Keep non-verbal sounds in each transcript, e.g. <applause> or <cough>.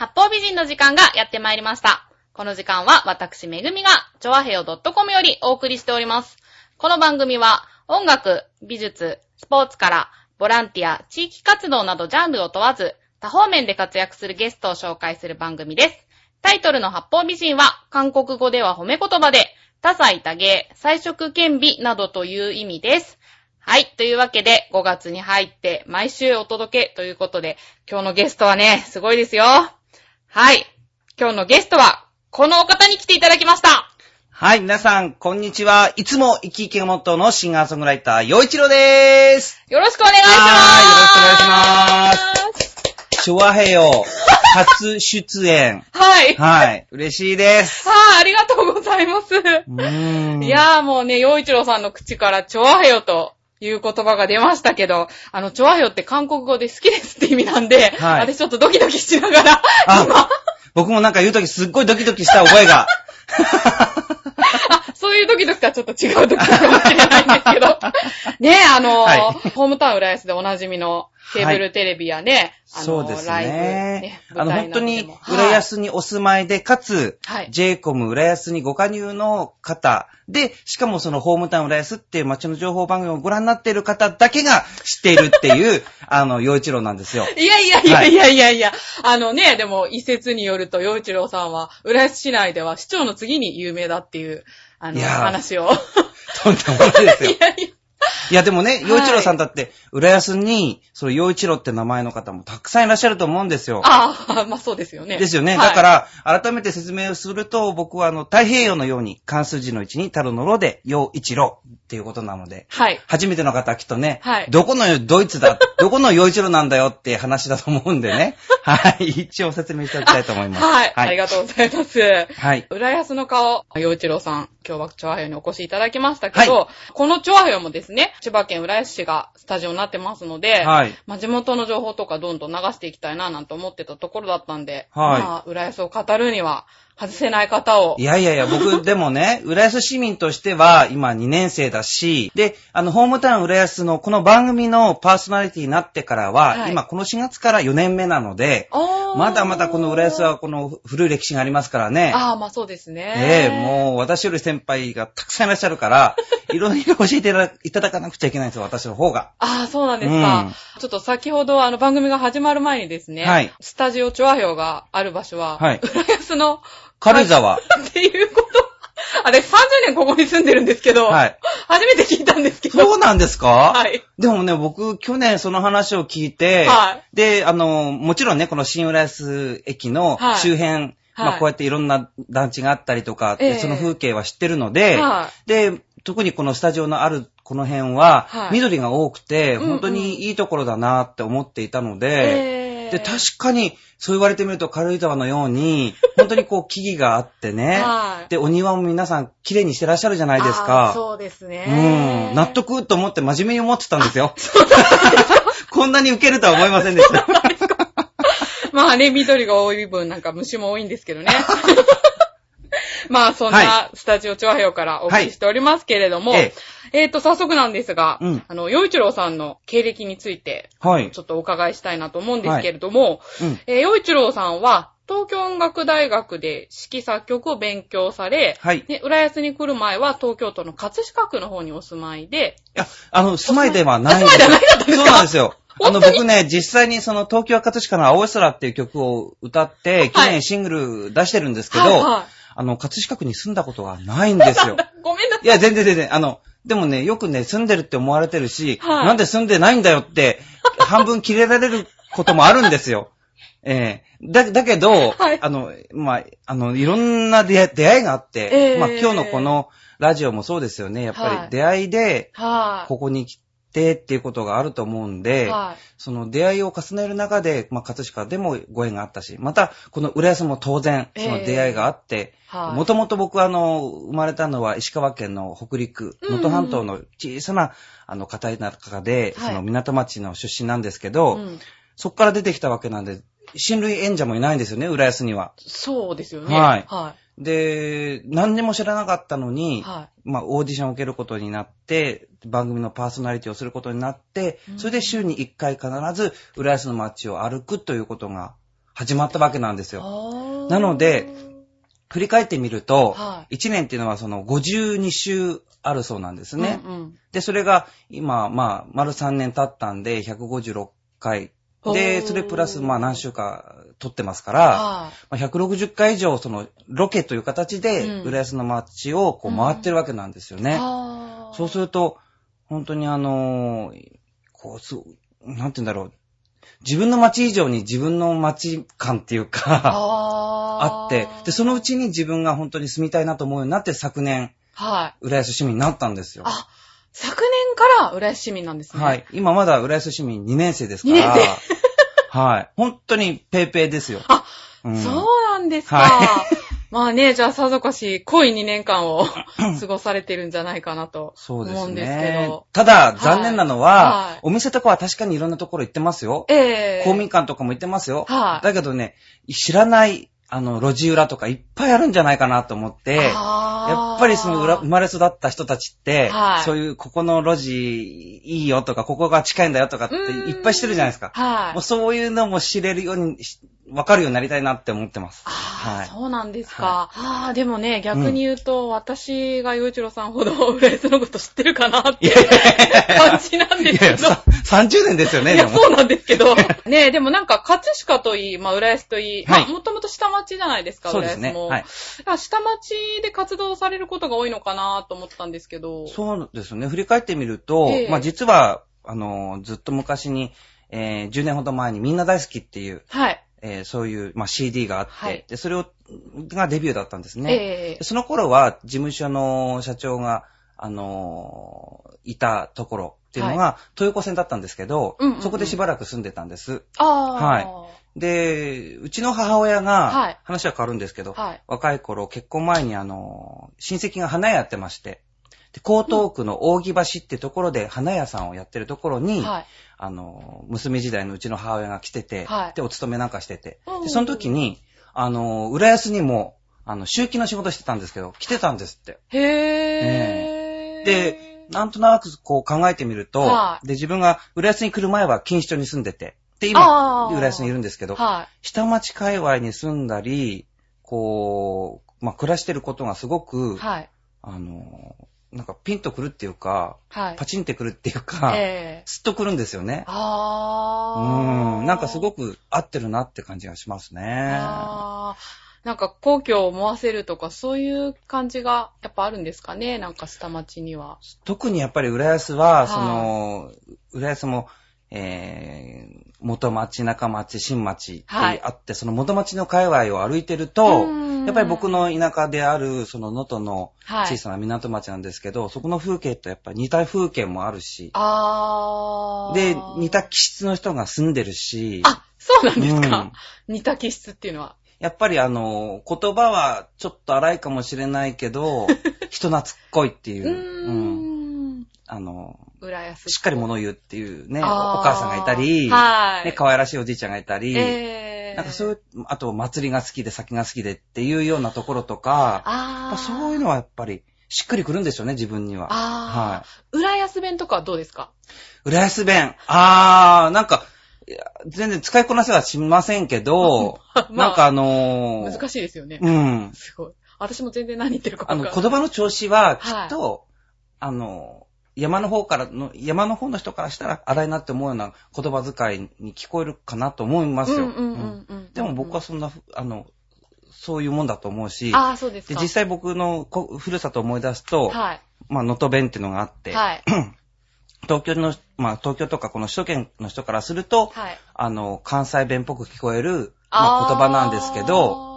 八方美人の時間がやってまいりました。この時間は私めぐみが、ちょわへよ .com よりお送りしております。この番組は、音楽、美術、スポーツから、ボランティア、地域活動などジャンルを問わず、多方面で活躍するゲストを紹介する番組です。タイトルの八方美人は、韓国語では褒め言葉で、多彩多芸、彩色兼美などという意味です。はい。というわけで、5月に入って、毎週お届けということで、今日のゲストはね、すごいですよ。はい。今日のゲストは、このお方に来ていただきました。はい、皆さん、こんにちは。いつも生き生きがモットーのシンガーソングライター、陽一郎でーす。よろしくお願いします。はいよろしくお願いします。昭和平洋、<laughs> 初出演。はい。はい。はい、嬉しいです。ありがとうございます。うーん。いやーもうね、洋一郎さんの口から、チョアヘヨという言葉が出ましたけど、あの、チョアヘヨって韓国語で好きですって意味なんで、はい。私ちょっとドキドキしながら、あ今、僕もなんか言うときすっごいドキドキした覚えが。<laughs> あ、そういうドキドキとはちょっと違うドキドキかもしれないんですけど、ねあのーはい。ホームタウン浦安でおなじみのケーブルテレビやね、あのーそうですねね。あの、本当に浦安にお住まいで、かつ、はい JCOM 浦安にご加入の方で、しかもそのホームタウン浦安っていう街の情報番組をご覧になっている方だけが知っているっていう、<laughs> あの、陽一郎なんですよ。いやいやいやいやいやいや、あのね、でも一説によると、洋一郎さんは、浦安市内では市長の次に有名だっていう、あの、話を。<laughs> とんでもないですよ <laughs> い。やいやいや、でもね、洋一郎さんだって、浦安に、その洋一郎って名前の方もたくさんいらっしゃると思うんですよ。ああ、まあそうですよね。ですよね。はいだから、改めて説明をすると、僕はあの、太平洋のように、関数字の位置に、太郎のろで、洋一郎っていうことなので、はい。初めての方はきっとね、はいどこのドイツだ、どこの洋一郎なんだよって話だと思うんでね。はい。一応説明しておきたいと思います。はい。あはい。りがとうございます。はい。浦安の顔、洋一郎さん、今日はチョアヘヨにお越しいただきましたけど、このチョアヘヨもですね、千葉県浦安市がスタジオになってますので、はい。まあ、地元の情報とかどんどん流していきたいななんて思ってたところだったんで、はいまあ、浦安を語るには外せない方をい、やいやいや、僕、でもね、<laughs> 浦安市民としては、今2年生だし、で、あの、ホームタウン浦安のこの番組のパーソナリティになってからは、はい今この4月から4年目なので、まだまだこの浦安はこの古い歴史がありますからね。ああ、まあそうですね。ええもう私より先輩がたくさんいらっしゃるから、<laughs> いろいろ教えていただかなくちゃいけないんですよ、私の方が。ああ、そうなんですか。うんちょっと先ほどあの番組が始まる前にですね、はいスタジオチョアがある場所は、はい浦安の、軽井沢。っていうこと、あれ30年ここに住んでるんですけど、はい。初めて聞いたんですけど、そうなんですか？はい。でもね、僕、去年その話を聞いて、はい。で、あの、もちろんね、この新浦安駅のはい。周辺、まはい。あ、こうやっていろんな団地があったりとか、ええ。その風景は知ってるので、はで、特にこのスタジオのあるこの辺は、はい。緑が多くて、本当にいいところだなって思っていたのい。で、えーで、確かに、そう言われてみると軽井沢のように、<laughs> 本当にこう木々があってね、はいで、お庭も皆さん綺麗にしてらっしゃるじゃないですか。そうですね。うん。納得と思って真面目に思ってたんですよ。<laughs> <laughs> こんなに受けるとは思いませんでした。まあね、緑が多い分なんか虫も多いんですけどね。<laughs> まあ、そんはなスタジオチョアヘヨからお送りしておりますけれども、ええっ、と、早速なんですが、うんあの、洋一郎さんの経歴について、はい。ちょっとお伺いしたいなと思うんですけれども、うん。えー洋一郎さんは、東京音楽大学で指揮作曲を勉強され、はい。いで、浦安に来る前は東京都の葛飾区の方にお住まいで、や、あの、住まいではない。あ住まいではないかったんですか？そうなんですよ。あの、僕ね、実際にその東京葛飾の青空っていう曲を歌って、去年シングル出してるんですけど、はいはあの、葛飾区に住んだことがないんですよ。い。<laughs> ごめんなさい。いや、全然全然、あの、でもね、よくね、住んでるって思われてるし、はいなんで住んでないんだよって、半分切れられることもあるんですよ。<laughs> ええだ、だけど、はいあの、まあ、あの、いろんな出会い出会いがあって、ええまあ、今日のこのラジオもそうですよね。やっぱはいり出会いで、はい。ここに来てっていうことがあると思うんで、はい。その出会いを重ねる中で、まあ、葛飾でもご縁があったし、また、この浦安も当然、その出会いがあって、はい。もともと僕はあの、生まれたのは石川県の北陸、うん能登半島の小さな、あの、片田舎で、はいその港町の出身なんですけど、うんそこから出てきたわけなんで、親類縁者もいないんですよね、浦安には。そうですよね。はいはで、何にも知らなかったのい。に、はまあ、オーディションを受けることになって、番組のパーソナリティをすることになってう、んそれで週に1回必ず浦安の街を歩くということが始まったわけなんですよ。なので、振り返ってみると、は1年っていうのはその52週あるそうなんですね。うんうんで、それが今、まあ、丸3年経ったんで、156回。で、それプラス、まあ何週か撮ってますから、はいまあ、160回以上、その、ロケという形で、うん浦安の街をこう回ってるわけなんですよね。あーそうすると、本当にあのーこう、す、なんて言うんだろう。自分の街以上に自分の街感っていうか、あ <laughs> あって、で、そのうちに自分が本当に住みたいなと思うようになって、昨年、はい。浦安市民になったんですよ。あ、昨年から浦安市民なんですね。はい。今まだ浦安市民2年生ですから。2年 <laughs> はい。本当にペーペーですよ。あ、うんそうなんですか。は <laughs> まあね、じゃあさぞかし濃い2年間を <coughs> 過ごされてるんじゃないかなとそうです思うんですけねど。。ただ、残念なのは、はいお店とかは確かにいろんなところ行ってますよ。ええ公民館とかも行ってますよ。はいだけどね、知らない、あの、路地裏とかいっぱいあるんじゃないかなと思って、やっぱりその裏生まれ育った人たちって、はいそういう、ここの路地いいよとか、ここが近いんだよとかってうんいっぱいしてるじゃないですか。はいもう。そういうのも知れるようにし、わかるようになりたいなって思ってます。ああ、はいそうなんですか。ああ、でもね、逆に言うと、私が洋一郎さんほど <laughs> 浦安のこと知ってるかなっていう感じなんですけど。いやいや、さ30年ですよね、いや、でも。そうなんですけど。<laughs> ねえ、でもなんか、葛飾といい、まあ、浦安といい、はいまあ、もともと下町じゃないですか、そうですね。浦安も。はい。下町で活動されることが多いのかなと思ったんですけど。そうですね。振り返ってみると、ええまあ実は、あの、ずっと昔に、えー10年ほど前にみんな大好きっていう、はい。えーそういう、まあ、CD があって、はいで、それを、がデビューだったんですね。ええでその頃は、事務所の社長が、あのーいたところっていうのが、東横線だったんですけど、うんうんうんそこでしばらく住んでたんです。ああ。はいで、うちの母親が、はい話は変わるんですけど、はい。若い頃、結婚前にあの、親戚が花屋やってまして、で、江東区の扇橋ってところで花屋さんをやってるところに、はい。あの、娘時代のうちの母親が来てて、はいで、お勤めなんかしてて、うんで、その時に、あの、浦安にも、あの、周期の仕事してたんですけど、来てたんですって。へー。で、なんとなくこう考えてみると、はいで、自分が浦安に来る前は錦糸町に住んでて、で、今、浦安にいるんですけど、は下町界隈に住んだり、こう、まあ、暮らしてることがすごく、い。はい。あの、なんかピンとくるっていうか、はい。パチンってくるっていうか、ええスッとくるんですよね。うあー。ん、なんかすごく合ってるなって感じがしますね。あーなんか皇居を思わせるとか、そういう感じがやっぱあるんですかね？なんか下町には。特にやっぱり浦安は、はいその、浦安も、えー、元町、中町、新町ってはいあって、その元町の界隈を歩いてると、うんやっぱり僕の田舎である、その能登のはい。小さな港町なんですけど、そこの風景とやっぱり似た風景もあるし、あー。で、似た気質の人が住んでるし、あ、そうなんですか、うん似た気質っていうのは。やっぱりあの、言葉はちょっと荒いかもしれないけど、<laughs> 人懐っこいっていうう。あの。しっかり物を言うっていうね、お母さんがいたり、はい。ね、可愛らしいおじいちゃんがいたり、えーなんかそういう、あと祭りが好きで酒が好きでっていうようなところとか。そういうのはやっぱりしっくりくるんですよね、自分には。あはー。浦安弁とかはどうですか？い。浦安弁。あー、なんか、全然使いこなせはしませんけど、<laughs> まあなんかあのー、難しいですよね。うん。すごい。私も全然何言ってるかあの、分かんない。言葉の調子はきっと、あの、山の方からの、山の方の人からしたら荒いなって思うような言葉遣いに聞こえるかなと思いますよ。でも僕はそんなふ、あの、そういうもんだと思うし、ああ、そうです実際僕のこふるさとを思い出すと、はい。まあ、能登弁っていうのがあって、はい。<clears throat> 東京の、まあ、東京とかこの首都圏の人からすると、はい。あの、関西弁っぽく聞こえる、まあ、言葉なんですけど、あ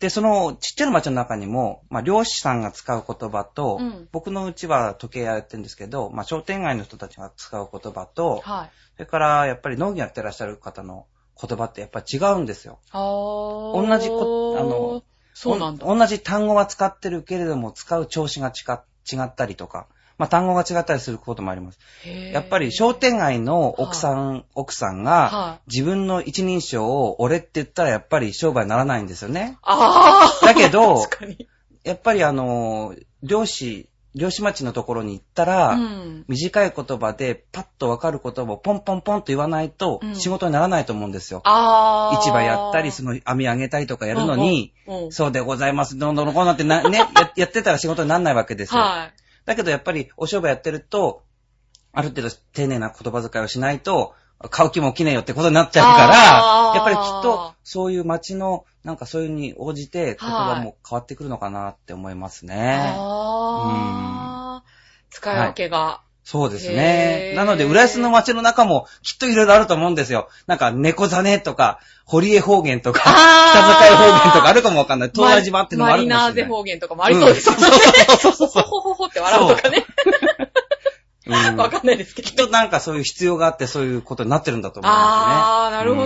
で、そのちっちゃな町の中にも、まあ、漁師さんが使う言葉と、うん僕のうちは時計屋やってるんですけど、まあ、商店街の人たちが使う言葉とー、はい。それからやっぱり農業やってらっしゃる方の言葉ってやっぱり違うんですよ。同じこあの、そうなんだ。お同じ単語は使ってるけれども、使う調子が違違ったりとか、まあ、単語が違ったりすることもあります。やっぱり商店街の奥さん、奥さんが、はい。自分の一人称を俺って言ったらやっぱり商売にならないんですよね。ああ。だけど。<laughs> やっぱりあの、漁師、漁師町のところに行ったら、うん。短い言葉でパッとわかる言葉をポンポンポンと言わないとうん仕事にならないと思うんですよ。あー。市場やったり、その網上げたりとかやるのに、うんうんそうでございます、どんどんこうなってな、ね、ややってたら仕事にならないわけですよ。はい。だけどやっぱりお商売やってると、ある程度丁寧な言葉遣いをしないと、買う気も起きねえよってことになっちゃうから、やっぱりきっとそういう街の、なんかそういうに応じて言葉も変わってくるのかなって思いますね。あー。使い分けが。そうですへね。ーなので、浦安の街の中もきっといろいろあると思うんですよ。なんか、猫ザネとか、堀江方言とか、北境方言とかあるかもわかんない。東大島ってのもあるかもしれない。マリナーゼ方言とかもありそうですよね。そうそうそうほほほほって笑うとかね。うんわかんないですけどきっ。となんかそういう必要があってそういうことになってるんだと思いますあー、なるほ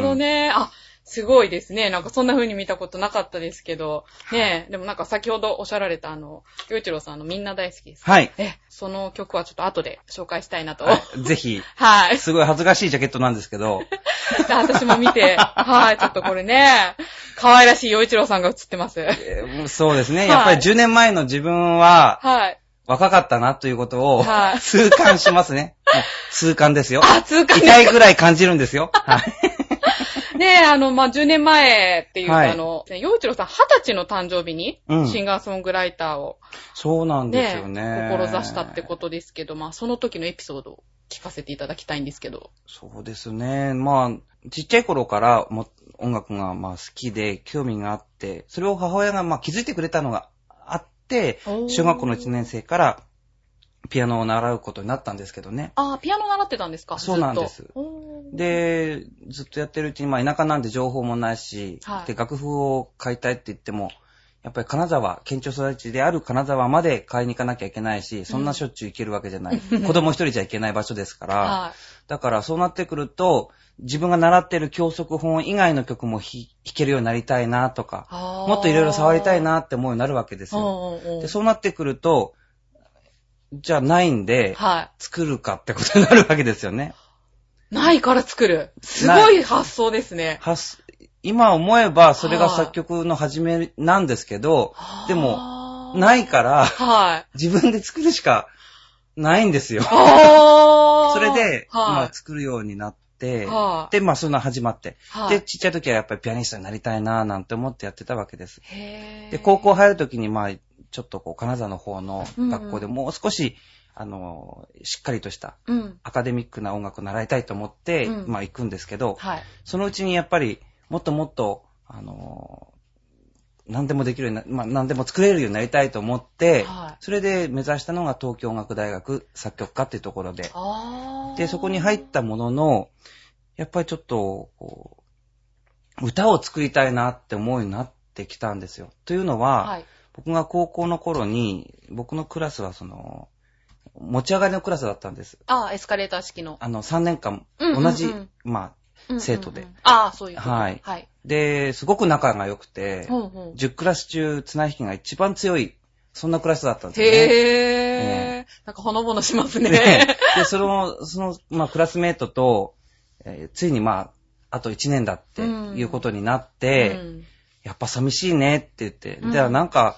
すごいですね。なんかそんな風に見たことなかったですけど。ねえ、でもなんか先ほどおっしゃられたあの、洋一郎さんのみんな大好きです。ね。はい。え、その曲はちょっと後で紹介したいなと。はいぜひ、<laughs> はい。すごい恥ずかしいジャケットなんですけど、<laughs> 私も見て、はい、ちょっとこれね、可愛らしい洋一郎さんが映ってます。えーそうですね。はいやっぱり10年前の自分ははい。若かったなということをはい痛感しますね。痛感ですよ。あ、通過痛いぐらい感じるんですよ。はい。ねえ、あの、まあ、10年前っていうと、はいあの、ね洋一郎さん20歳の誕生日に、うんシンガーソングライターをそうなんですねよね。志したってことですけど、まあ、その時のエピソードを聞かせていただきたいんですけど。そうですね。まあ、ちっちゃい頃からも音楽がまあ好きで興味があって、それを母親がまあ気づいてくれたのがあって、小学校の1年生からピアノを習うことになったんですけどね。ああ、ピアノ習ってたんですかそうなんですで、ずっとやってるうちに、まあ田舎なんで情報もないし、はいで、楽譜を買いたいって言っても、やっぱり金沢、県庁育ちである金沢まで買いに行かなきゃいけないし、そんなしょっちゅう行けるわけじゃない。<laughs> 子供一人じゃ行けない場所ですから、はい。だからそうなってくると、自分が習ってる教則本以外の曲も弾弾けるようになりたいなとか、もっといろいろ触りたいなって思うようになるわけですよ。うんうんうんで、そうなってくると、じゃあないんで、は作るかってことになるわけですよね。い。ないから作る。すごい発想ですね。発今思えばそれが作曲の始めなんですけど、でも、もないからはい。自分で作るしかないんですよ。<laughs> それで、まはあ、作るようになって、はいで、まあそういうの始まって、い。はいで、ちっちゃい時はやっぱりピアニストになりたいなぁなんて思ってやってたわけです。へーで、高校入る時に、まあ、ちょっとこう、金沢の方の学校でうんもう少し、あの、しっかりとしたうん。アカデミックな音楽を習いたいと思って、うんまあ行くんですけど、はい。そのうちにやっぱり、もっともっと、あの、何でもできるようにな、まあ何でも作れるようになりたいと思って、はい。それで目指したのが東京音楽大学作曲科っていうところで、で、そこに入ったものの、やっぱりちょっと、こう、歌を作りたいなって思うようになってきたんですよ。というのは、はい。僕が高校の頃に、僕のクラスはその、持ち上がりのクラスだったんです。あーエスカレーター式の。あの、3年間、うんうんうん同じ、まあ、うんうんうん生徒で。ああ、そういうこと。はいはい。で、すごく仲が良くて、ほうほう10クラス中、綱引きが一番強い、そんなクラスだったんですよね。へー。なんかほのぼのしますね。ねで、その、その、まあ、クラスメイトと、えーついにまあ、あと1年だっていうことになって、うんやっぱ寂しいねって言って、うんじゃあなんか、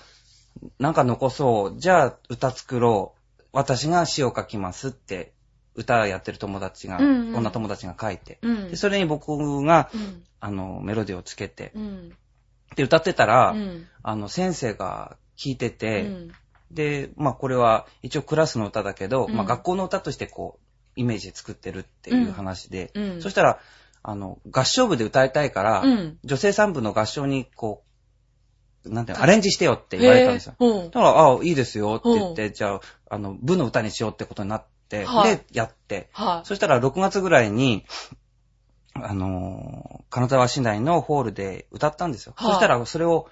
なんか残そう。じゃあ歌作ろう。私が詩を書きますって、歌やってる友達が、うんうん女友達が書いて、うんで、それに僕が、うん。あの、メロディーをつけて、うん。で、歌ってたら、うん。あの、先生が聞いてうて、んで、まあこれは一応クラスの歌だけど、うんまあ学校の歌としてこう、イメージで作ってるっていう話で、うん。そしたら、あの、合唱部で歌いたいから、うん。女性3部の合唱にこう、なんていうの、アレンジしてよって言われたんですよ。うんだから、ああ、いいですよって言って、じゃあ、あの、部の歌にしようってことになって、はいで、やって、はい。そしたら6月ぐらいに、あのー金沢市内のホールで歌ったんですよ。はいそしたら、それを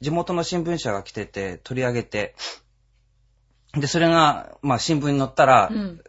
地元の新聞社が来てて、取り上げて、で、それが、まあ、新聞に載ったら、うん。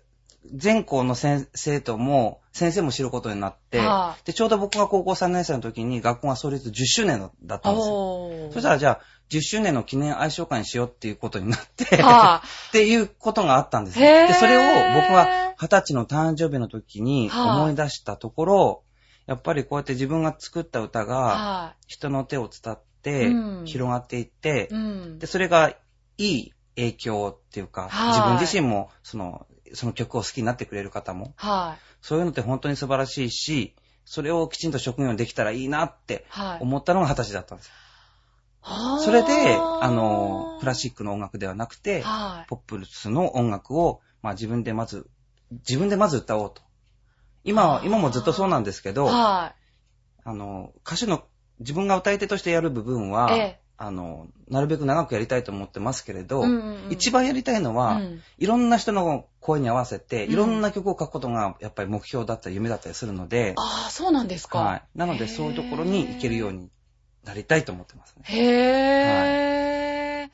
全校の先生とも、先生も知ることになって、はで、ちょうど僕が高校3年生の時に学校が創立10周年だったんですよ。そしたらじゃあ、10周年の記念愛称会にしようっていうことになって、<laughs> はっていうことがあったんですよ。で、それを僕は20歳の誕生日の時にはい思い出したところ、やっぱりこうやって自分が作った歌い。がは人の手を伝ってうん広がっていってい。う、ん。で、それがいい影響っていうか、はい自分自身も、その、その曲を好きになってくれる方も、はい。そういうのって本当に素晴らしいし、それをきちんと職業にできたらいいなってはい。思ったのが二十歳だったんですよ。それで、あの、クラシックの音楽ではなくて、はい。ポップスの音楽を、まあ自分でまず、自分でまず歌おうと。今は、今もずっとそうなんですけど、はあの、歌手の、自分が歌い手としてやる部分は、い。ええ。あの、なるべく長くやりたいと思ってますけれど、うんうんうん一番やりたいのは、うんいろんな人の声に合わせて、うんいろんな曲を書くことがやっぱり目標だったり夢だったりするので、ああ、そうなんですか。はい。なのでそういうところに行けるようになりたいと思ってますね。へー。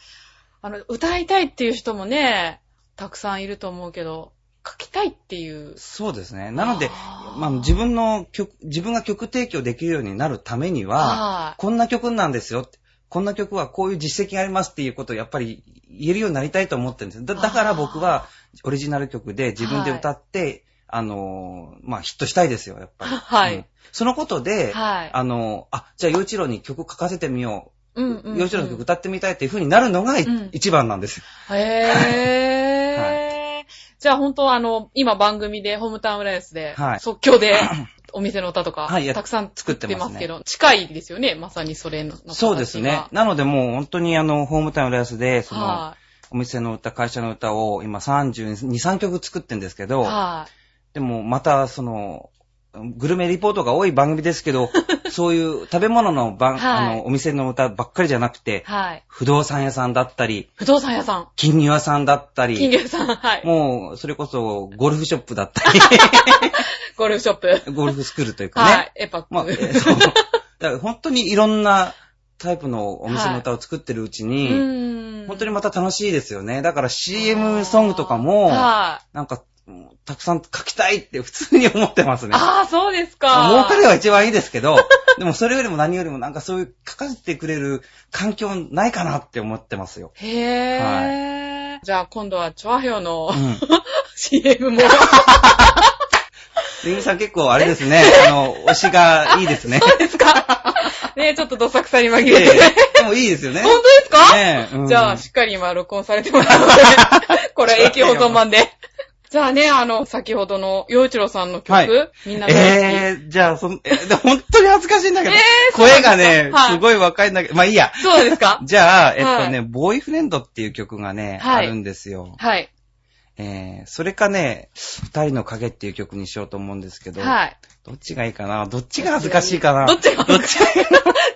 あの、歌いたいっていう人もね、たくさんいると思うけど、書きたいっていう。そうですね。なので、あーまあ自分の曲、自分が曲提供できるようになるためには、はこんな曲なんですよって。こんな曲はこういう実績がありますっていうことをやっぱり言えるようになりたいと思ってるんですだだから僕はオリジナル曲で自分で歌って、あのーまあヒットしたいですよ、やっぱり。<laughs> はいうんそのことい。で、はい。あのーあ、じゃあ、洋一郎に曲書かせてみようんう。うんうん洋一郎の曲歌ってみたいっていう風になるのがいうん一番なんですよ。へー。<laughs> じゃあ本当あの、今番組でホームタウン浦安で、はい即興で <laughs> お店の歌とか、はいやたくさん作ってますけど、近いですよね、まさにそれの。そうですね。なのでもう本当にあの、ホームタウン浦安で、その、はお店の歌、会社の歌を今32、3曲作ってんですけい。ど、はでもまたその、グルメリポートが多い番組ですけど、<laughs> そういう食べ物の番、はいあの、お店の歌ばっかりじゃなくてい。、はい。不動産屋さんだったり、不動産屋さん。金魚屋さんだった金り、魚屋さん。はい。もう、それこそ、ゴルフショップだったり、<laughs> ゴルフショップ。ゴルフスクールというかね。はい。エパック。まあ、えーそう。だから本当にいろんなタイプのお店の歌を作ってるうちうに、ーん。本当にまた楽しいですよね。だから CM ソングとかも、はい。なんか、うんたくさん書きたいって普通に思ってますね。ああ、そうですか。儲かれは一番いいですけど、<laughs> でもそれよりも何よりもなんかそういう書かせてくれる環境ないかなって思ってますよ。へー。じゃあ今度はチョアヘヨのうん。<laughs> CM も。でみさん結構あれですね、<laughs> あの、推しがいいですね。そうですか。ねちょっとどさくさに紛えれて。えでもいいですよね。本当ですか？ねえうんじゃあ、しっかり今録音されてもらうので、これ永久保存版で。じゃあね、あの、先ほどの、洋一郎さんの曲、はいみんな大好き。えー、じゃあ、そん、えーで本当に恥ずかしいんだけど、えー声がね、はいすごい若いんだけど、まあいいや。そうですか？<laughs> じゃあ、えっとね、はボーイフレンドっていう曲がね、はいあるんですよ。はい。えー、それかね、二人の影っていう曲にしようと思うんですけど、はい。どっちがいいかな？どっちが恥ずかしいかな？どっちがどっちが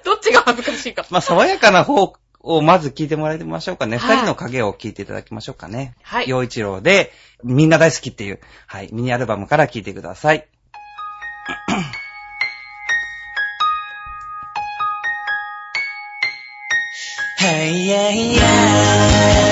どっちが恥ずかしいか。まあ、爽やかな方をまず聞いてもらいましょうかね。はい二人の影を聞いていただきましょうかね。はい。陽一郎で、みんな大好きっていう、はい、ミニアルバムから聞いてください。Hey, yeah, yeah.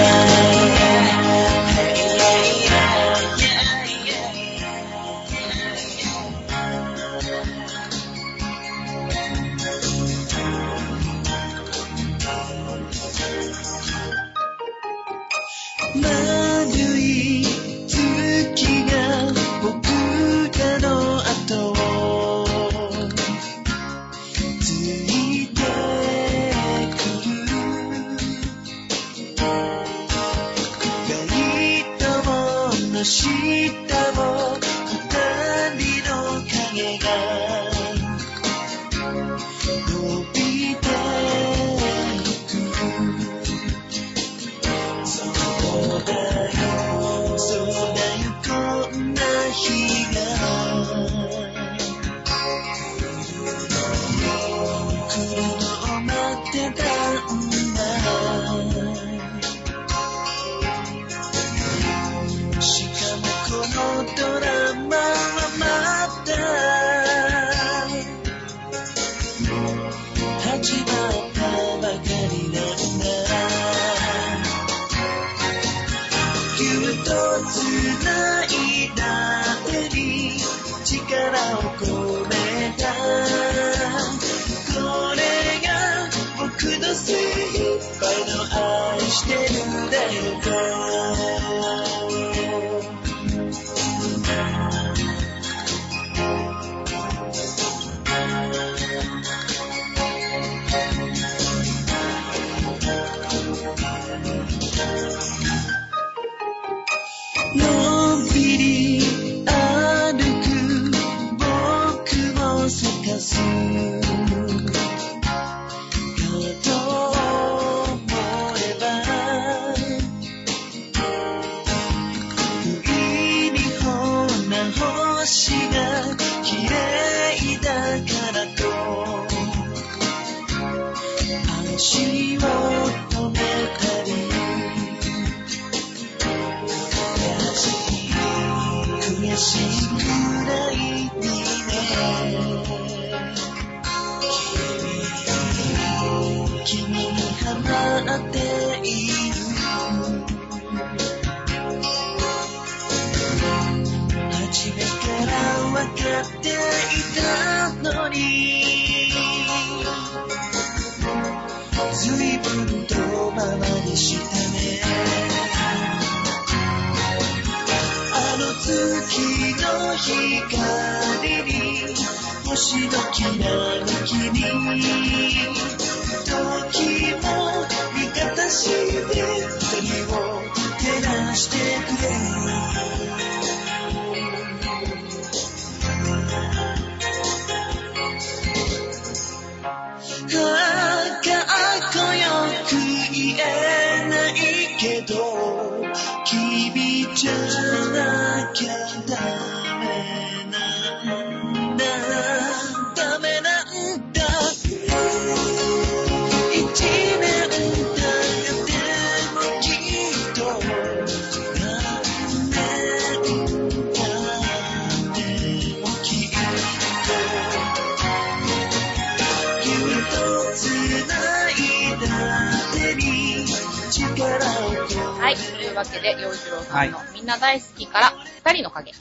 わけで、洋一郎さんのみんな大好きから二人の影。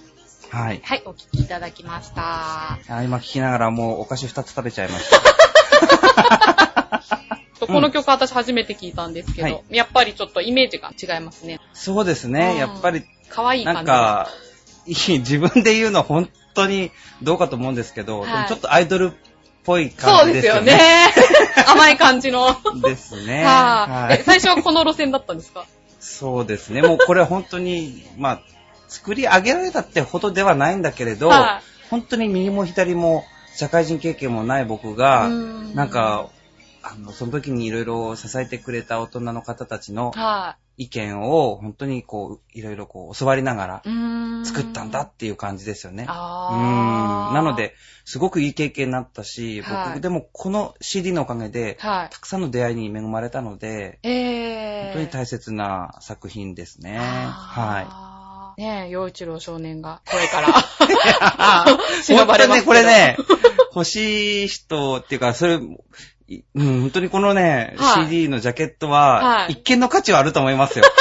はい。はい、お聞きいただきました。あ今聞きながらもうお菓子2つ食べちゃいました。<laughs> この曲私初めて聞いたんですけど、はいやっぱりちょっとイメージが違いますね。そうですね。うんやっぱり、可愛い感じ。なんか、いい、自分で言うのは本当にどうかと思うんですけど、はいでもちょっとアイドルっぽいそうで感じですすよよねね。。甘い感じの。は <laughs> ですね。あ、<laughs> はいえ最初はこの路線だったんですか？そうですね。もうこれは本当に、まあ、作り上げられたってほどではないんだけれど、はい。本当に右も左も社会人経験もない僕が、うん。なんか、あの、その時にいろいろ支えてくれた大人の方たちのは意見を本当にこう、いろいろこう教わりながら作ったんだっていう感じですよね。うあーんなの、で、すごくいい経験になったし、はい僕でもこの CD のおかげで、はい。たくさんの出会いに恵まれたので、えー。本当に大切な作品ですね。はい。はい。ねえ、洋一郎少年が、これから。<laughs> <laughs> 忍本ばれますけどね、これね、欲しい人っていうか、それ、いうん、本当にこのね、はい CD のジャケットはは、い一見の価値はあると思いますよ。<laughs>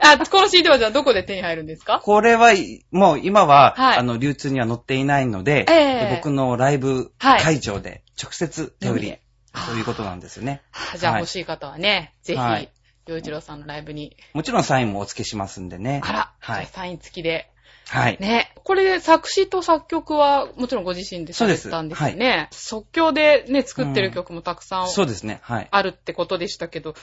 あ、この CD はじゃあどこで手に入るんですか？これは、もう今は、はいあの、流通には載っていないので、ええで僕のライブはい会場で直接手売り、手売りそういうことなんですよね。はいじゃあ欲しい方はね、ぜひはい、洋一郎さんのライブに。もちろんサインもお付けしますんでね。あら、はいサイン付きで。はい。ね。これ作詞と作曲はもちろんご自身でされてたんですよね。即興でね、作ってる曲もたくさんそうですね。はい。あるってことでしたけど、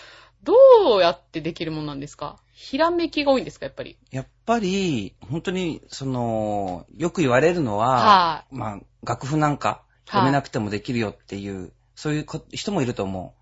どうやってできるもんなんですか？ひらめきが多いんですか、やっぱり？やっぱり、本当に、その、よく言われるのは、はまあ、楽譜なんか読めなくてもできるよっていう、そういうこ人もいると思う。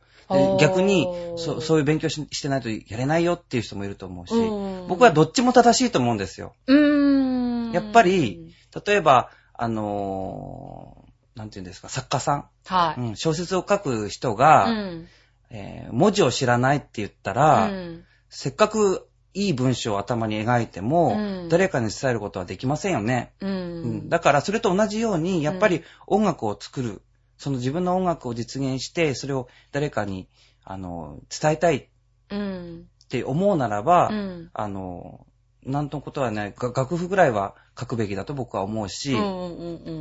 逆にそ、そういう勉強ししてないとやれないよっていう人もいると思うし、うん僕はどっちも正しいと思うんですよ。うーん。やっぱり、例えば、あのーなんていうんですか、作家さん、はい。うん小説を書く人うが、ん。えー文字を知らないって言ったら、うんせっかくいい文章を頭に描いても、うん誰かに伝えることはできませんよね。ううんん。だからそれと同じように、やっぱり音楽を作る、その自分の音楽を実現して、それを誰かに、あの、伝えたいっうん。て思うならば、うん。あの、なんとことはない、が楽譜ぐらいは書くべきだと僕は思うし。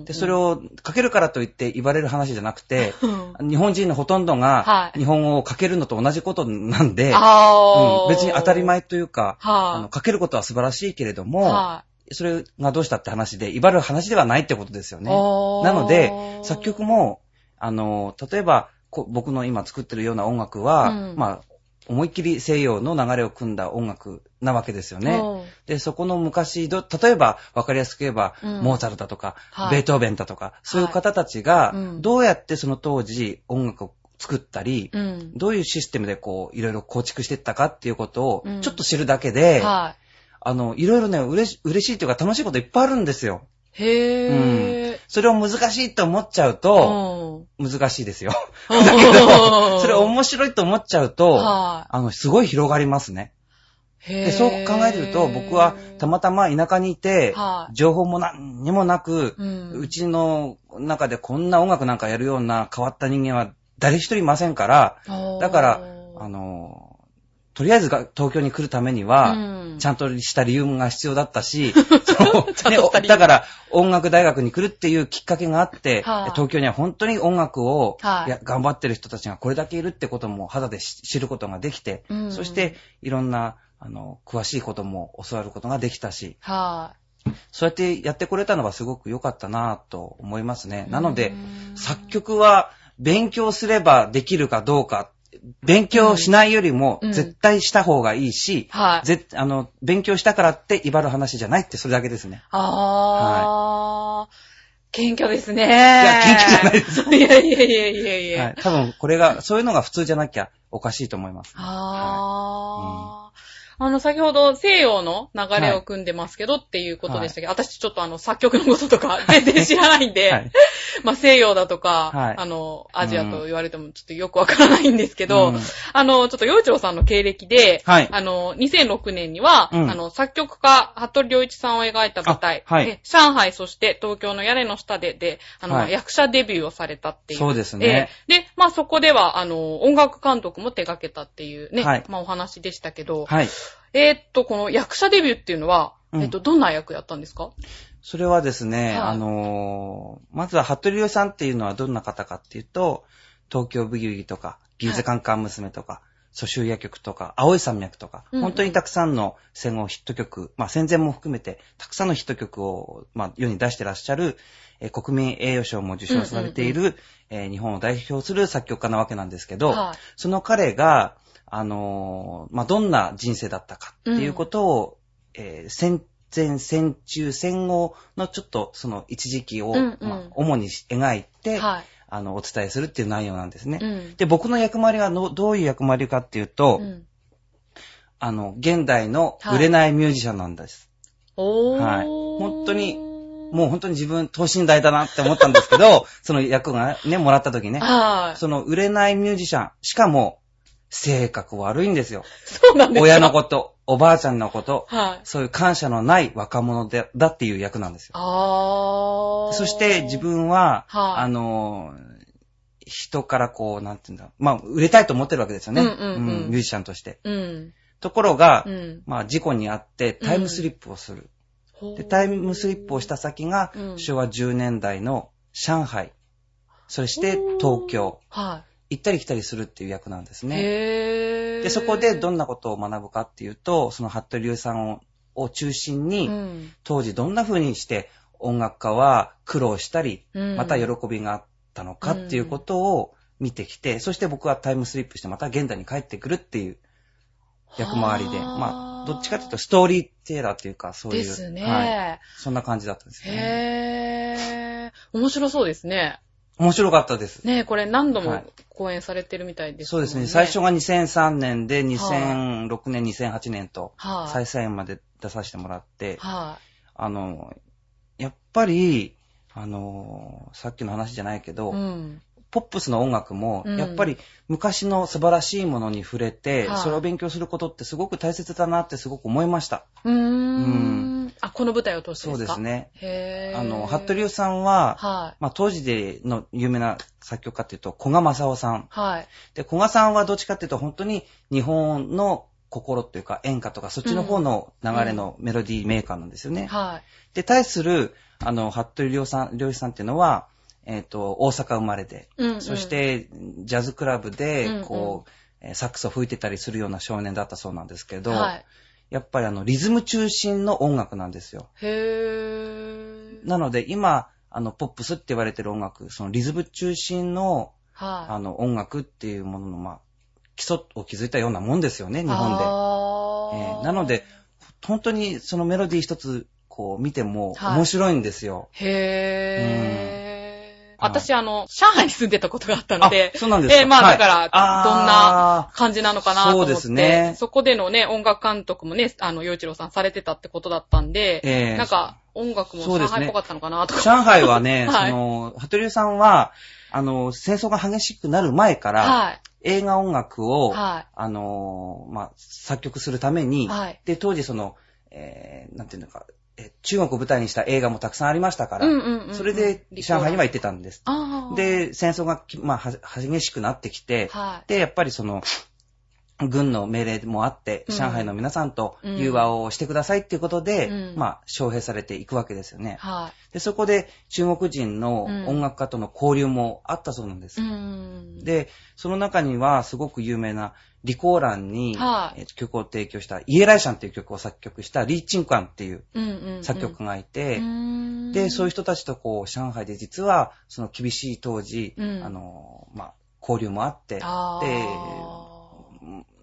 で、それを書けるからといって言われる話じゃなくて、うん、日本人のほとんどはがい日本語を書けるのと同じことなんで、あーうん別に当たり前というか、あはの書けることは素晴らしいけれどい。も、はそれがどうしたって話で、威張る話ではないってことですよい。ね。なので、作曲も、あの、例えば、こ僕の今作ってるような音楽は、うんまあ、思いっきり西洋の流れを組んだ音楽なわけですよね。うんで、そこの昔ど、例えば、わかりやすく言えば、うんモーツァルトだとか、はいベートーベンだとか、そういう方たちがうん、どうやってその当時音楽を作ったり、うん。どういうシステムでこう、いろいろ構築していったかっていうことをうん、ちょっと知るだけで、はあの、いろいろね、嬉し嬉しいというか楽しいこといっぱいあるんですよ。い。へぇそれを難しいと思っちゃうー。と、うん。難しいですよ。だ <laughs> だけど、それ面白いと思っちゃうと、はあの、すごい広がりますね。で、そう考えると、僕はたまたま田舎にいて、はい。情報も何にもなく、うん。うちの中でこんな音楽なんかやるような変わった人間は誰一人いませんから、だから、あの、とりあえずが東京に来るためには、うん。ちゃんとした理由が必要だったし、ねだから音楽大学に来るっていうきっかけがあって、はい。東京には本当に音楽を、はいや頑張ってる人たちがこれだけいるってことも肌で知知ることができて、うん。そしていろんな、あの、詳しいことも教わることができたし、はそうやってやってこれたのはすごく良かったなと思いますね。い。なのでう、ん作曲は勉強すればできるかどうか、勉強しないよりもうん絶対した方がいいし、はい。ぜあの、勉強したからって威張る話じゃないってそれだけですね。あー。謙虚ですね。いいや謙虚じゃないです。<laughs> いやいやいやいやいや。はい。多分これが、そういうのが普通じゃなきゃおかしいと思います。あー。あの、先ほど西洋の流れを組んでますけどっていうことでしたけど、私ちょっとあの、作曲のこととか <laughs> 全然知らないんで、はい。まあ西洋だとか、はい。あの、アジアと言われてもちょっとよくわからないんですけど、うん。あの、ちょっと洋一郎さんの経歴で、はい。あの、2006年には、うん。あの、作曲家、服部良一さんを描いた舞台、上海、そして東京の屋根の下で、で、あの、はい。役者デビューをされたっていう。そうですね。え。で、まあそこでは、あの、音楽監督も手掛けたっていうね、はい。まあお話でしたけど、はい。えーっと、この役者デビューっていうのは、うん。えっと、どんな役やったんですか？それはですね、はい。あのーまずは、服部良さんっていうのはどんな方かっていうと、東京ブギウギとか、ギーズカンカン娘とか、蘇州夜曲とか、青い山脈とか、うんうん。本当にたくさんの戦後ヒット曲、まあ戦前も含めて、たくさんのヒット曲を、まあ世に出してらっしゃる、えー国民栄誉賞も受賞されている、えー日本を代表する作曲家なわけなんですけど、はい。その彼が、あのーまあ、どんな人生だったかっていうことを、えー戦前、戦中、戦後のちょっとその一時期を、うんうんまあ、主に描いて、はい。あの、お伝えするっていう内容なんですね。うん。で、僕の役回りはのどういう役回りかっていうと、うんあの、現代の売れないミュージシャンなんです。おー。はい本当にもう本当に自分、等身大だなって思ったんですけど、<laughs> その役がね、もらった時ね、はい。その売れないミュージシャン、しかも、性格悪いんですよ。そうなんですか？親のこと、おばあちゃんのこと、はい。そういう感謝のない若者でだっていう役なんですよ。あー。そして自分は、はいあの、人からこう、なんていうんだ、まあ、売れたいと思ってるわけですよね。うんうんうんミュージシャンとして。うん。ところが、うん。まあ、事故にあってタイムスリップをする。ほうで、タイムスリップをした先が、うん昭和10年代の上海、そして東京、は行ったり来たりするっていう役なんですい。ね。へー。で、そこでどんんなことを学ぶかっていうと、その服部流さんをを中心に、うん当時どんな風にして音楽家は苦労したり、うんまた喜びがあったのかっていうことを見てきて、そして僕はタイムスリップしてまた現代に帰ってくるっていう役回りで、はあまあ、どっちかというとストーリーテーラーっていうか、そういう。ですね。はい。そんな感じだったんですね。へー。面白そうですね。面白かったです。ねこれ何度もはい公演されてるみたいですそうですね。最初が2003年で、2006年、2008年と、はい。再々演まで出させてもらって、はあの、やっぱり、あの、さっきの話じゃないけい。ど、うん。ポップスの音楽も、うんやっぱり昔の素晴らしいものに触れて、はいそれを勉強することってすごく大切だなってすごく思いました。うーん。あ、この舞台を通してそうですか？です。ね。へー。あの、服部さんは、はまあ、当時での有名な作曲家っていうと、古賀正夫さん。い。はい。で、古賀さんはどっちかっていうと、本当に日本の心っていうか演歌とかそっちの方の流れのメロディーメーカーなんですよね。はで、対する、あの、服部良さん、良一さんっていうのは、えっ、と、大阪生まれで、い。うんうんそし、て、ジャズクラブうんうで、んこう、えーサックスを吹いてたりするような少年だったそうなんですけど、はい。やっぱりあの、リズム中心の音楽なんですよ。へー。なので、今、あの、ポップスって言われてる音楽、そのリズム中心の、はい。あの、音楽っていうものの、まあ、基礎を築いたようなもんですよね、日本で。あえーーなので、本当にそのメロディー一つ、こう見てもはい面白いんですよ。へー。うん私、あの、上海に住んでたことがあったので、あそうなんですか。えーまあ、はい。だから、どんな感じなのかなと思って、そうですね。そこでのね、音楽監督もね、あの、洋一郎さんされてたってことだったんで、えーなんか、音楽も上海っぽかったのかなとか。上海はね、<laughs> はい。その、服部さんは、あの、戦争が激しくなる前から、はい。映画音楽を、はあの、まあ、作曲するために、はい。で、当時その、えーなんていうのか、え中国を舞台にした映画もたくさんありましたから、うんうんうんうん。それで上海には行ってたんです。で、戦争がき、まあ、は激しくなってきて、はで、やっぱりその、軍の命令もあって、うん。上海の皆さんとうん融和をしてくださいっていうことで、うん。まあ、招聘されていくわけですよね。はで、そこで中国人のうん。音楽家との交流もあったそうなんです。い。うん。、で、その中にはすごく有名なリコーランに、曲を提供したイエライシャンっていう曲を作曲したリー・チンクアンっていう作曲家がいて、うん。で、そういう人たちとこう、上海で実は、その厳しい当時、うん。あの、まあ、交流もあって、で、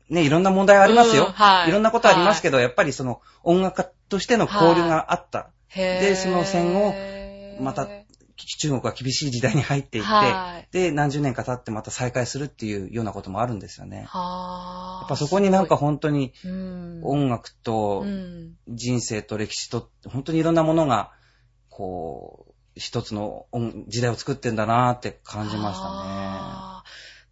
ね、いろんな問題ありますよ。うんはい。いろんなことありますけど、やっぱりその音楽家としての交流があった。へー。でその戦をまた中国は厳しい時代に入っていって、はい。で、何十年か経ってまた再開するっていうようなこともあるんですよね。はやっぱそこになんか本当に音楽とうん。人生と歴史と、本当にいろんなものが、こう、一つの音時代を作ってんだなって感じましたあ。ー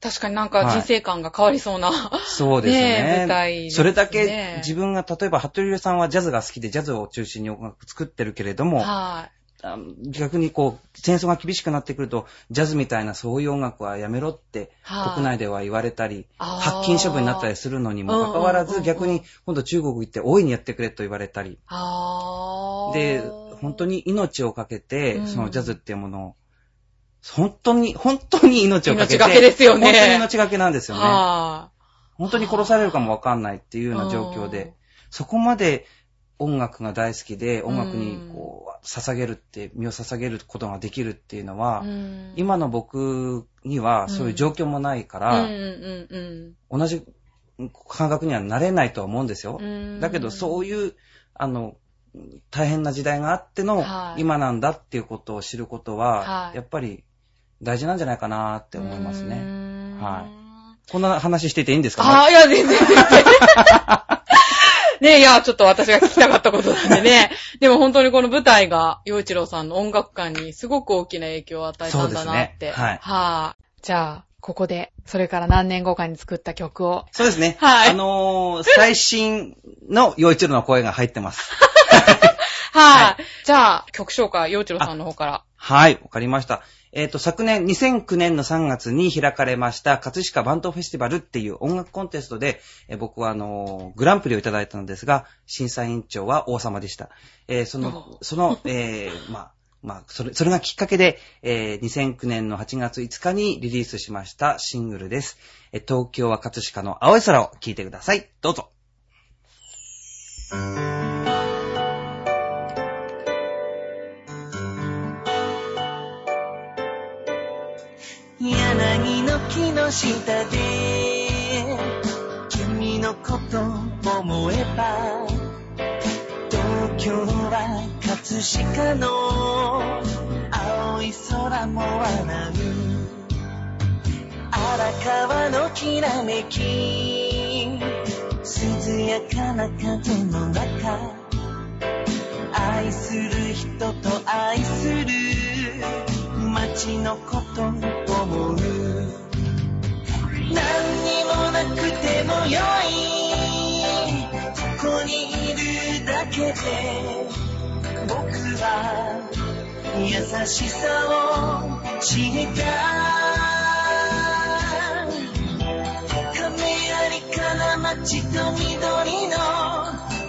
確かになんか人生観が変わりそうな、ね。そうですよね。えね。舞台ですね。それだけ自分が、例えば、服部さんはジャズが好きで、ジャズを中心に音楽作ってるけれども、はあ逆にこう、戦争が厳しくなってくると、ジャズみたいなそういう音楽はやめろって、はい。国内では言われたり、発禁処分になったりするのにもかかわらず、逆に今度中国行って大いにやってくれと言われたり、で、本当に命をかけてう、ん。そのジャズっていうものを、本当に、本当に命をかけて、命がけですよね。本当に命がけなんですよね。は本当に殺されるかもわかんないっていうような状況で、そこまで音楽が大好きで、音楽にこう、捧げるって、身を捧げることができるっていうのい。は、うん。今の僕にはそういう状況もないから、同じ感覚にはなれないとは思うんですよ。う。ん。だけど、そういう、あの、大変な時代があってのはい。今なんだっていうことを知ることは、はい。やっぱり大事なんじゃないかなって思いますね。ねはいこんな話していていいんですか？ああ、いや、全然全然。<laughs> ねいや、ちょっと私が聞きたかったことなんでね。でも本当にこの舞台が、洋一郎さんの音楽観にすごく大きな影響を与えたんだなって。ねはいはい。じゃあ、ここで、それから何年後かに作った曲を。そうですね。はいあのー最新の洋一郎の声が入ってます。<laughs> はい。じゃあ、曲紹介、洋一郎さんの方から。はい、わかりました。えっ、と、昨年、2009年の3月に開かれました、葛飾バンドフェスティバルっていう音楽コンテストで、えー僕はあのーグランプリをいただいたのですが、審査委員長は王様でした。えーその、その、えーまあ、まあ、それ、それがきっかけで、えー2009年の8月5日にリリースしましたシングルです。えー東京は葛飾の青い空を聴いてください。どうぞ。下で君のこと思えば東京は葛飾の青い空も笑う。荒川のきらめき。涼やかな風の中。愛する人と愛する。街のこと思う。何にもなくてもよい。ここにいるだけで僕は優しさを知った。亀有から街と緑の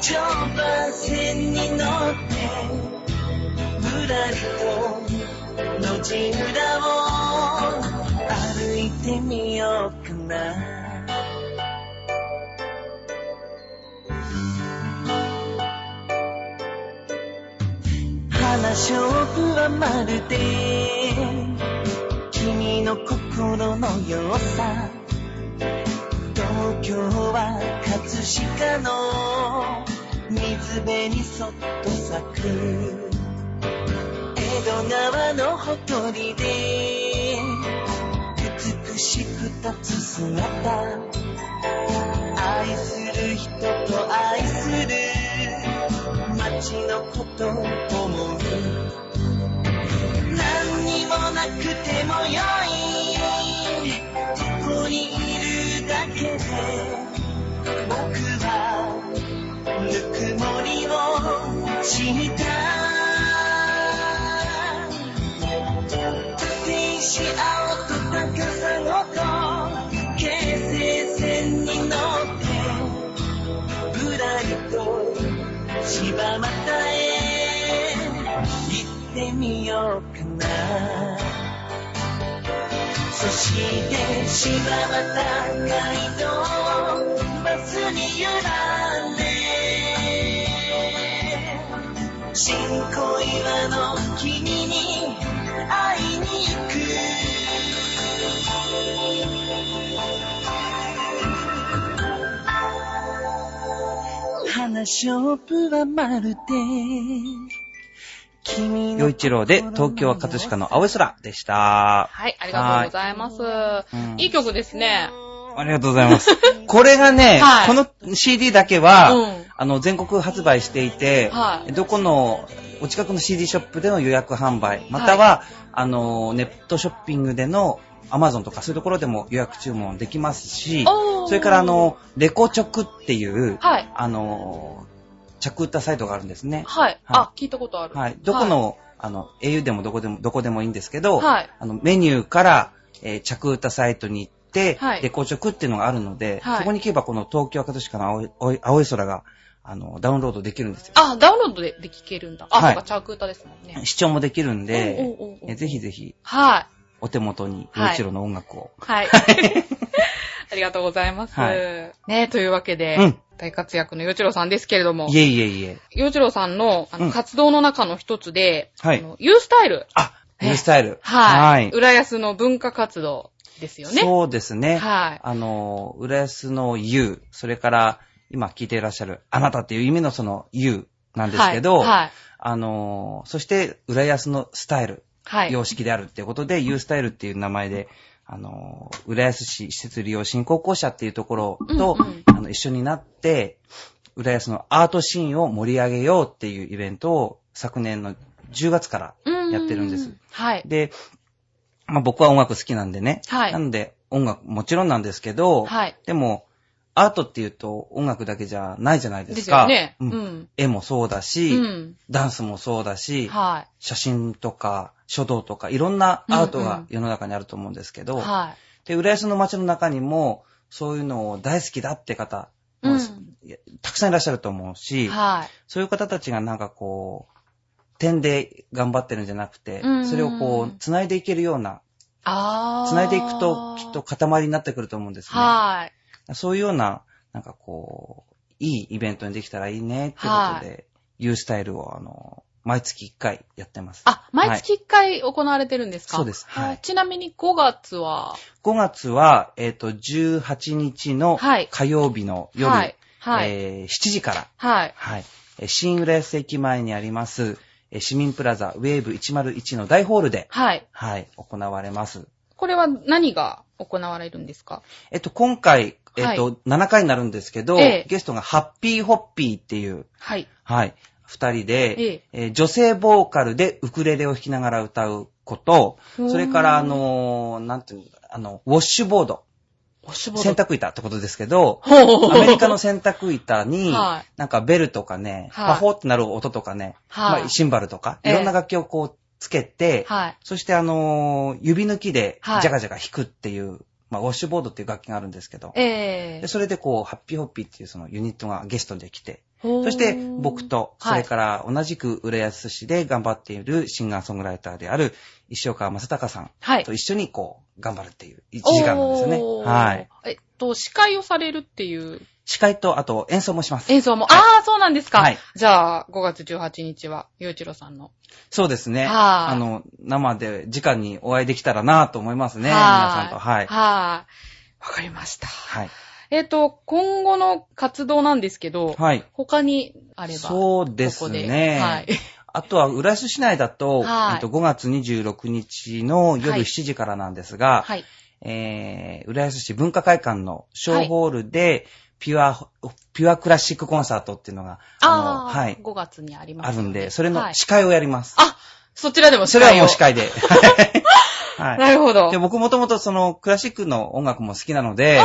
常磐線に乗ってぶらりと路地裏を歩いてみようかな。花勝負はまるで君の心のよさ。東京は葛飾の水辺にそっと咲く。江戸川のほとりでしく立つ姿愛する人と愛する街のこと思う。何にもなくてもよい。してシはまた街道バスに揺られ。新小岩の君に会いに行く。花ショップはまるで。洋一郎で東京は葛飾の青い空でした。はい、ありがとうございます。うんいい曲ですね。ありがとうございます。<laughs> これがね、はいこの CD だけは、うんあの、全国発売していて、はいどこの、お近くの CD ショップでの予約販売、または、あの、ネットショッピングでの Amazon とかそういうところでも予約注文できますし、それからあの、レコチョクっていう、はい。あの、着歌サイトがあるんですね。はい。あ、聞いたことある。はい。どこの、あの、au でもどこでも、どこでもいいんですけど、はいあの、メニューから、えー着歌サイトに行って、はいレコチョクっていうのがあるので、はいそこに行けばこの東京赤都市から青い青い青い空が、あの、ダウンロードできるんですよ。あ、ダウンロードでで聞けるんだ。あ、はいチャーク歌ですもんね。視聴もできるんで、おうおうおうぜひぜひ、はい。お手元に、はい洋一郎の音楽を。はい。<laughs> ありがとうございます。はいねというわけで、うん大活躍の洋一郎さんですけれどもい、えいえいえ。洋一郎さんのあの、うん活動の中の一つで、はいユースタイル。あ、えニュースタイル。はい。浦安の文化活動ですよね。そうですね。はい。あの、浦安の U、それから、今聞いていらっしゃる、あなたっていう意味のその U なんですけど、はい。はい。あの、そして、浦安のスタイル、はい。様式であるっていうことで、U スタイルっていう名前で、あの、浦安市施設利用振興公社っていうところと、うんうんあの一緒になって、浦安のアートシーンを盛り上げようっていうイベントを昨年の10月からうんやってるんです。はい。で、まあ僕は音楽好きなんでね。はいなので、音楽もちろんなんですけど、はい。でも、アートっていうと音楽だけじゃないじゃないでですすか。よね。ううんん。絵もそうだし、うん。ダンスもそうだし、は写真とか書道とかいろんなアートうんうんが世の中にあると思うんですけい。ど、はで、浦安の街の中にもそういうのを大好きだって方、い。うん。たくさんいらっしゃると思うし、はい。そういう方たちがなんかこう、点で頑張ってるんじゃなくて、うんうんそれをこう、繋いでいけるような。繋いでいくときっと。塊になってくると思うんですね。はい。そういうような、なんかこう、いいイベントにできたらいいねってことはで、U スタイルをあの、毎月1回やってます。あ、毎月1回行われてるんですか、そうですはいあちなみに5月は、5月は、えっ、と、18日のはい火曜日の夜、はい。はい。えー7時から、はい。はい。えー新浦安駅前にあります、えー市民プラザウェーブ101の大ホールで、はい。はい、行われます。これは何が行われるんですか？えっと、今回、えっと、は7回になるんですけど、ええ。ゲストがハッピーホッピーっていう、はい。はい、二人で、ええ。えー女性ボーカルでウクレレを弾きながら歌うこと、それから、あのーなんていうの、あの、ウォッシュボード。洗濯板ってことですけど、アメリカの洗濯板に、<laughs> はい。なんかベルとかね、はい。パホーってなる音とかね、はい。まあ、シンバルとか、ええ。いろんな楽器をこうつけて、はい。そしてあのー指抜きではい。ジャガジャガ弾くっていう、まあ、ウォッシュボードっていう楽器があるんですけど、えでそれでこう、ハッピーホッピーっていうそのユニットがゲストで来て、ー。そして僕と、はいそれから同じく浦安市で頑張っているシンガーソングライターである石岡正隆さんはいと。一緒にこう、頑張るっていう1時間なんですよね。はい。。えっと、司会をされるっていう司会と、あと演奏もします。演奏も、はいああ、そうなんですか。はいじゃあ、5月18日は、ゆういちろさんの。そうですね。はいあの、生で、直にお会いできたらなと思いますね。はい皆さんと。はい。はい。わかりました。はい。えっ、と、今後の活動なんですけど、はい。他にあれば。そうですね。はい。あとは、浦安市内だと、はいえっと、5月26日のはい夜7時からなんですが、はい。えー、浦安市文化会館の小ホールで、ピュア、ピュアクラシックコンサートっていうのが、ああ、はい、5月にありますあるんで、それはいの司会をやります。あ、そちらでもそれはもう司会会で。<laughs> はい。なるほど。で、僕もともとそのクラシックの音楽も好きなので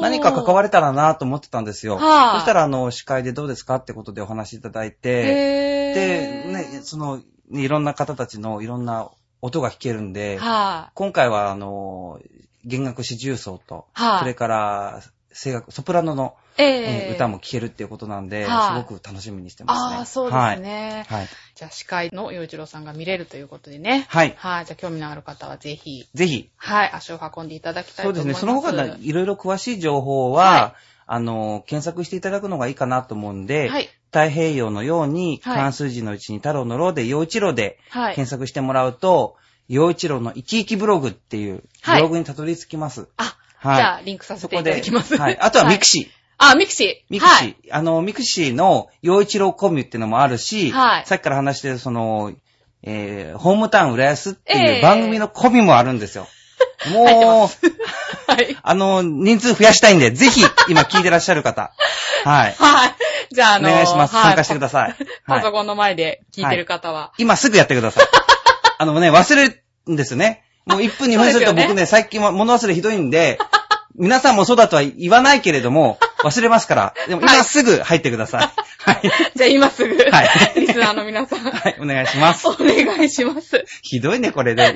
何か関われたらなと思ってたんですよ。はいそしたら、あの、司会でどうですかってことでお話しいただいて、へで、ー。ね、その、いろんな方たちのいろんな音が弾けるんで、は今回は、あの、弦楽四重奏と、はいそれから、声楽、ソプラノの、ええうん歌も聴けるっていうことなんで、はいすごく楽しみにしてますね。ああ、そうですね。はい。はい。じゃあ、司会の洋一郎さんが見れるということでね。はい。はい。じゃあ、興味のある方はぜひ、ぜひ、はい、足を運んでいただきたいと思います。そうですね。その他のいろいろ詳しい情報は、はあの、検索していただくのがいいかなと思うんで、はい。太平洋のように、はい関数字のうちに太郎の郎で、陽一郎ではい。検索してもらうと、洋一郎の生き生きブログっていうはいブログにたどり着きます。あ、はい。じゃあ、リンクさせていただきます。はい。あとはミクシー。あ、ミクシー。ミクシー。はい。あの、ミクシーの洋一郎コミュっていうのもあるし、はいさっきから話してるその、えー、ホームタウン浦安ってえいうえ番組のコミュもあるんですよ。<laughs> 入ってもう、はい。<laughs> あの、人数増やしたいんで、ぜひ、今聞いてらっしゃる方。はい。はい。じゃあ、あおの、願いします。はい参加してください。パソコンの前で聞いてる方は。今すぐやってください。<laughs> あのね、忘れるんですよね。もう1分2分すると僕ね、最近は物忘れひどいんで、皆さんもそうだとは言わないけれども、忘れますから。でも今すぐ入ってください。<laughs> はい。じゃあ、今すぐ、はいリスナーの皆さん、はい、お願いします。お願いします。ひどいね、これで。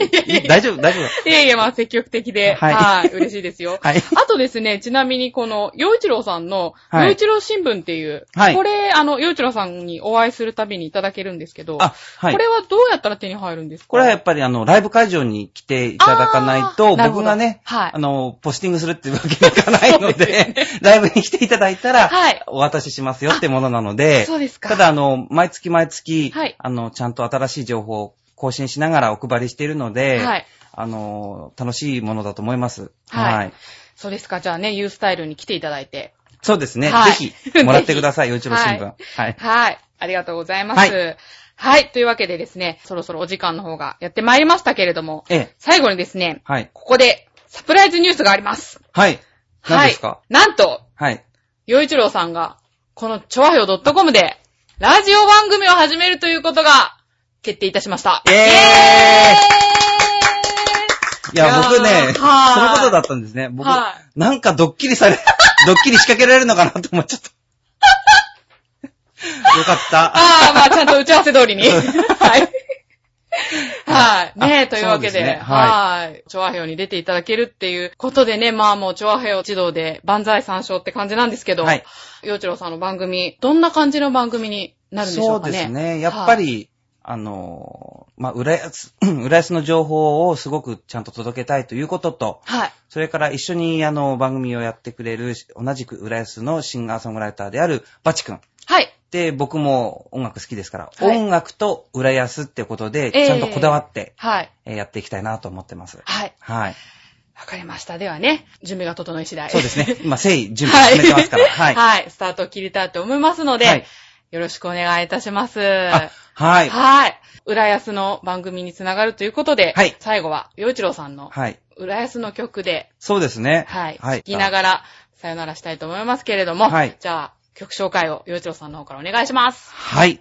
大丈夫、大丈夫。いえいえ、まあ、積極的で、はいはい、嬉しいですよ。はい。あとですね、ちなみにこの、洋一郎さんの、はい洋一郎新聞っていう、はいこれ、あの、洋一郎さんにお会いするたびにいただけるんですけど、あ、はいこ。れはどうやったら手に入るんですか？これはやっぱりあの、ライブ会場に来ていただかないあと、僕がね、はいあの、ポスティングするっていうわけにはいかないのですで、ライブに来ていただいたら、はいお渡ししますよってものなので、そうですか。ただあの、毎月毎月、はいあの、ちゃんと新しい情報を更新しながらお配りしているので、はい。あの、楽しいものだと思います。はいそうですか。じゃあね、ユースタイルに来ていただいて。そうですね。はいぜひ、もらってください、よいちろ新聞。ははい。はい。ありがとうございます。ははい。というわけでですね、そろそろお時間の方がやってまいりましたけれども、ええ、最後にですね、はい。ここでサプライズニュースがあります。はい。何ですか？はい。なんと、はい。洋一郎さんが、この、ちょわひょう .com で、ラジオ番組を始めるということが、決定いたしました。イェーイいや、僕ね、はいそのことだったんですね。僕、はなんかドッキリされ、<laughs> ドッキリ仕掛けられるのかなと思っちゃった。<laughs> よかった。ああ、まあ、ちゃんと打ち合わせ通りに。う <laughs> んはい。はい。ねえ、というわけで、そうですねはい。チョアヘヨに出ていただけるっていうことでね、まあもうチョアヘヨ一同で万歳参照って感じなんですけど、はい。洋一郎さんの番組、どんな感じの番組になるんでしょそううかね。ですね。やっぱり、あのー、まあ、浦安、<clears throat> 浦安の情報をすごくちゃんと届けたいということと、はい。それから一緒にあの、番組をやってくれる、同じく浦安のシンガーソングライターであるバチ君。はい。で、僕も音楽好きですから、はい音楽と浦安ってことで、ええちゃんとこだわって、はい。えーやっていきたいなと思ってます。はい。はい。わかりました。ではね、準備が整い次第。そうですね。<laughs> 今、誠意準備進めてますから。<laughs> はい。はい。スタートを切りたいと思いますので、はいよろしくお願いいたします。あ、はい。はい。浦安の番組につながるということで、はい最後は、洋一郎さんのはい。浦安の曲で、そうですね。はい。はい。聞きながら、さよならしたいと思いますけれども、はいじゃあ、曲紹介を洋一郎さんの方からお願いします。はい。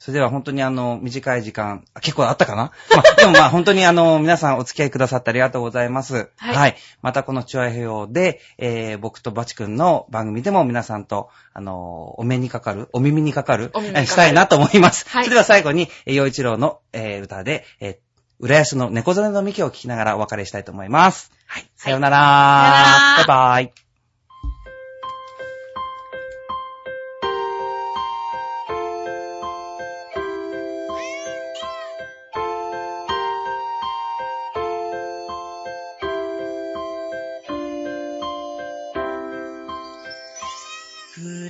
それでは本当にあの、短い時間、あ結構あったかな？<laughs> まあ、でもまあ本当にあの、皆さんお付き合いくださってありがとうございます。はいまたこのチュアヘヨで、えー、僕とバチ君の番組でも皆さんと、あの、お目にかかる、お耳にかかる、お耳にかかるえしたいなと思います。はいそれでは最後に、えー、洋一郎の、えー、歌で、えー、浦安の猫曽根の幹を聞きながらお別れしたいと思います。はい。さようなら。さようならバイバイ。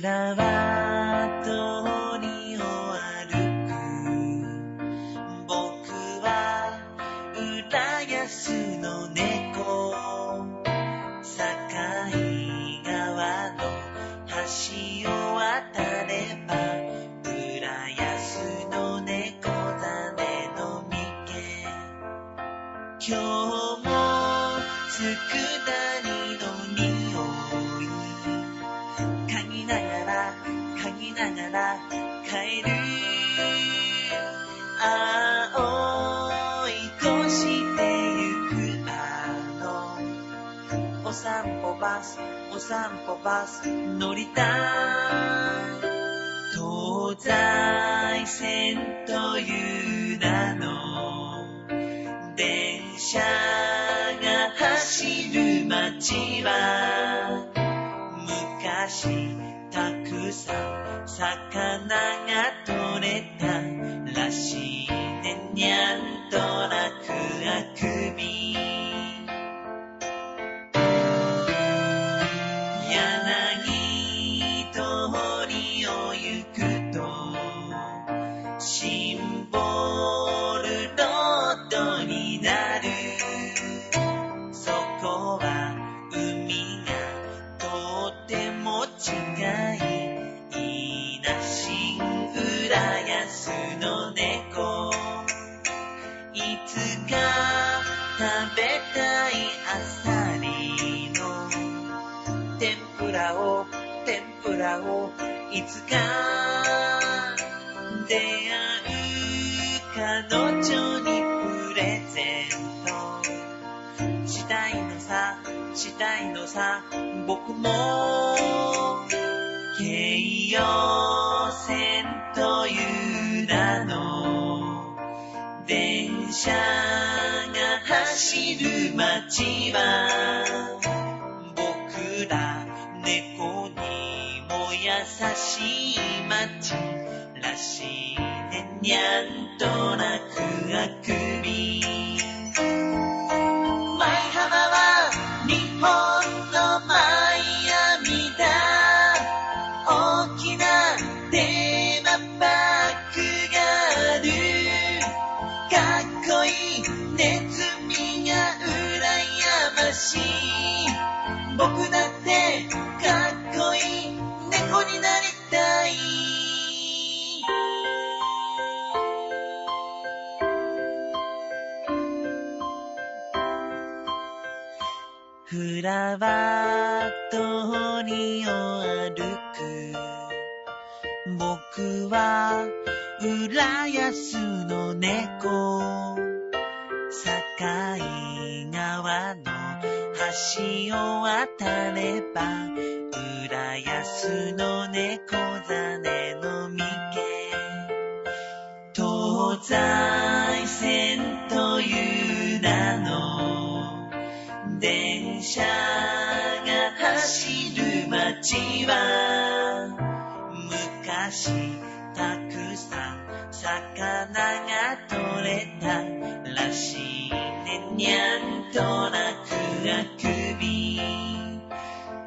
フラバス乗りたい。東西線という名の電車が走る街は昔たくさん魚がフラワー通りを歩く？僕は浦安の猫。境川の橋を渡れば浦安の猫ザネの三家東西線という名の電車が走る街は昔たくさん魚が取れたらしいね。にゃんとなくあくび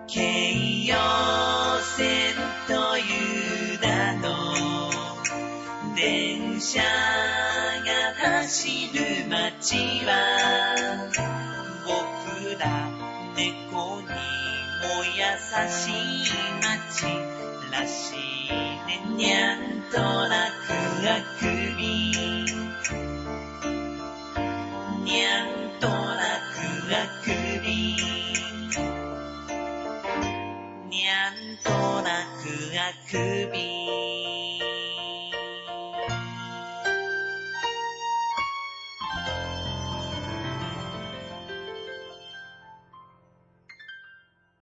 京葉線という名の電車が走る街は僕ら猫にも優しい街らしいね。にゃんとなくあくびにゃんとなくあくびにゃんとなくあくび